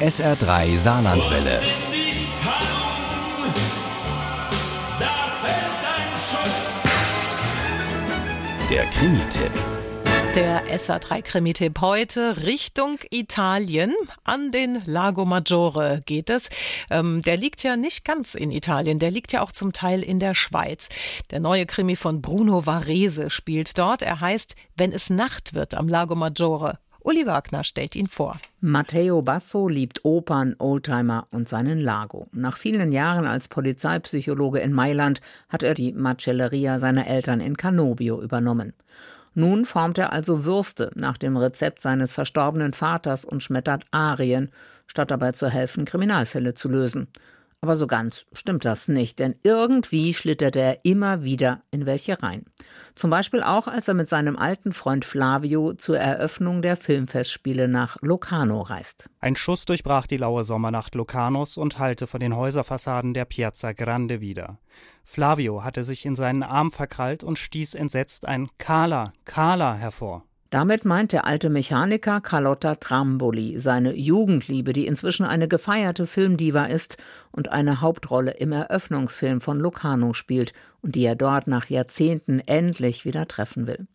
SR3 Saarlandwelle. Der Krimi-Tipp. Der SA3-Krimi-Tipp heute Richtung Italien. An den Lago Maggiore geht es. Ähm, der liegt ja nicht ganz in Italien, der liegt ja auch zum Teil in der Schweiz. Der neue Krimi von Bruno Varese spielt dort. Er heißt Wenn es Nacht wird am Lago Maggiore. Uli Wagner stellt ihn vor. Matteo Basso liebt Opern, Oldtimer und seinen Lago. Nach vielen Jahren als Polizeipsychologe in Mailand hat er die Macelleria seiner Eltern in Canobio übernommen. Nun formt er also Würste nach dem Rezept seines verstorbenen Vaters und schmettert Arien, statt dabei zu helfen, Kriminalfälle zu lösen. Aber so ganz stimmt das nicht, denn irgendwie schlittert er immer wieder in welche rein. Zum Beispiel auch, als er mit seinem alten Freund Flavio zur Eröffnung der Filmfestspiele nach Locarno reist. Ein Schuss durchbrach die laue Sommernacht Locarnos und hallte vor den Häuserfassaden der Piazza Grande wieder. Flavio hatte sich in seinen Arm verkrallt und stieß entsetzt ein Kala, Kala hervor. Damit meint der alte Mechaniker Carlotta Tramboli seine Jugendliebe, die inzwischen eine gefeierte Filmdiva ist und eine Hauptrolle im Eröffnungsfilm von Locarno spielt und die er dort nach Jahrzehnten endlich wieder treffen will.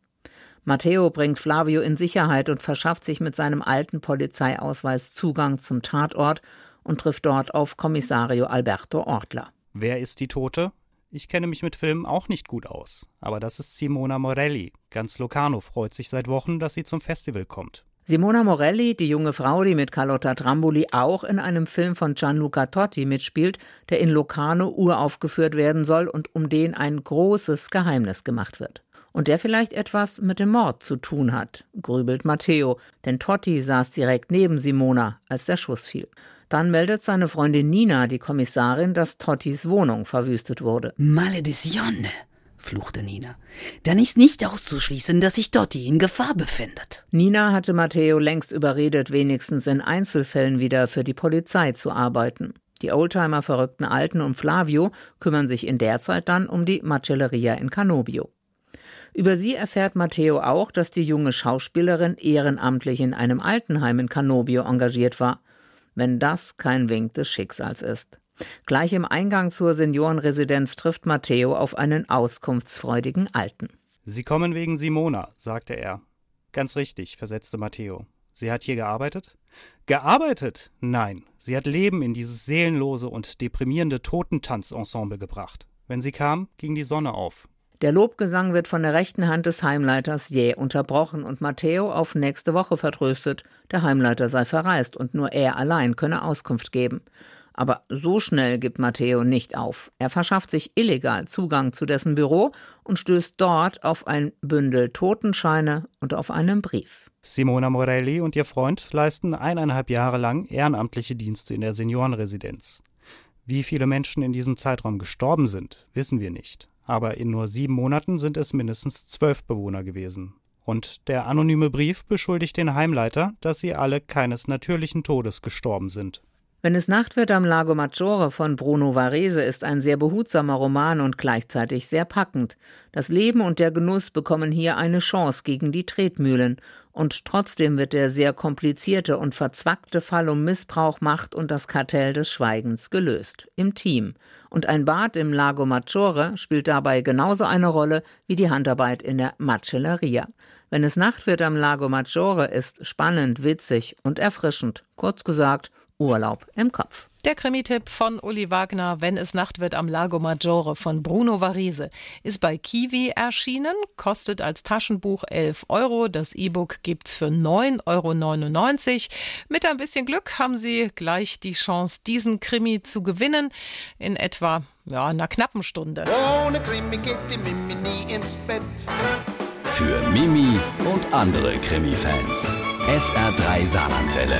Matteo bringt Flavio in Sicherheit und verschafft sich mit seinem alten Polizeiausweis Zugang zum Tatort und trifft dort auf Kommissario Alberto Ortler. Wer ist die Tote? Ich kenne mich mit Filmen auch nicht gut aus, aber das ist Simona Morelli. Ganz Locarno freut sich seit Wochen, dass sie zum Festival kommt. Simona Morelli, die junge Frau, die mit Carlotta Tramboli auch in einem Film von Gianluca Totti mitspielt, der in Locarno uraufgeführt werden soll und um den ein großes Geheimnis gemacht wird. Und der vielleicht etwas mit dem Mord zu tun hat, grübelt Matteo, denn Totti saß direkt neben Simona, als der Schuss fiel. Dann meldet seine Freundin Nina, die Kommissarin, dass Tottis Wohnung verwüstet wurde. Maledizione, fluchte Nina. Dann ist nicht auszuschließen, dass sich Totti in Gefahr befindet. Nina hatte Matteo längst überredet, wenigstens in Einzelfällen wieder für die Polizei zu arbeiten. Die Oldtimer-verrückten Alten und Flavio kümmern sich in der Zeit dann um die Macelleria in Canobio. Über sie erfährt Matteo auch, dass die junge Schauspielerin ehrenamtlich in einem Altenheim in Canobio engagiert war wenn das kein Wink des Schicksals ist. Gleich im Eingang zur Seniorenresidenz trifft Matteo auf einen auskunftsfreudigen Alten. Sie kommen wegen Simona, sagte er. Ganz richtig, versetzte Matteo. Sie hat hier gearbeitet? Gearbeitet? Nein, sie hat Leben in dieses seelenlose und deprimierende Totentanzensemble gebracht. Wenn sie kam, ging die Sonne auf. Der Lobgesang wird von der rechten Hand des Heimleiters jäh unterbrochen und Matteo auf nächste Woche vertröstet. Der Heimleiter sei verreist und nur er allein könne Auskunft geben. Aber so schnell gibt Matteo nicht auf. Er verschafft sich illegal Zugang zu dessen Büro und stößt dort auf ein Bündel Totenscheine und auf einen Brief. Simona Morelli und ihr Freund leisten eineinhalb Jahre lang ehrenamtliche Dienste in der Seniorenresidenz. Wie viele Menschen in diesem Zeitraum gestorben sind, wissen wir nicht aber in nur sieben Monaten sind es mindestens zwölf Bewohner gewesen. Und der anonyme Brief beschuldigt den Heimleiter, dass sie alle keines natürlichen Todes gestorben sind. Wenn es Nacht wird am Lago Maggiore von Bruno Varese ist ein sehr behutsamer Roman und gleichzeitig sehr packend. Das Leben und der Genuss bekommen hier eine Chance gegen die Tretmühlen. Und trotzdem wird der sehr komplizierte und verzwackte Fall um Missbrauch, Macht und das Kartell des Schweigens gelöst. Im Team. Und ein Bad im Lago Maggiore spielt dabei genauso eine Rolle wie die Handarbeit in der Macelleria. Wenn es Nacht wird am Lago Maggiore ist spannend, witzig und erfrischend. Kurz gesagt, Urlaub im Kopf. Der Krimi-Tipp von Uli Wagner, wenn es Nacht wird am Lago Maggiore von Bruno Varese, ist bei Kiwi erschienen, kostet als Taschenbuch 11 Euro. Das E-Book gibt's für 9,99 Euro. Mit ein bisschen Glück haben Sie gleich die Chance, diesen Krimi zu gewinnen in etwa ja, einer knappen Stunde. Ohne Krimi geht die Mimi nie ins Bett. Für Mimi und andere Krimi-Fans. SR3 Saarlandwelle.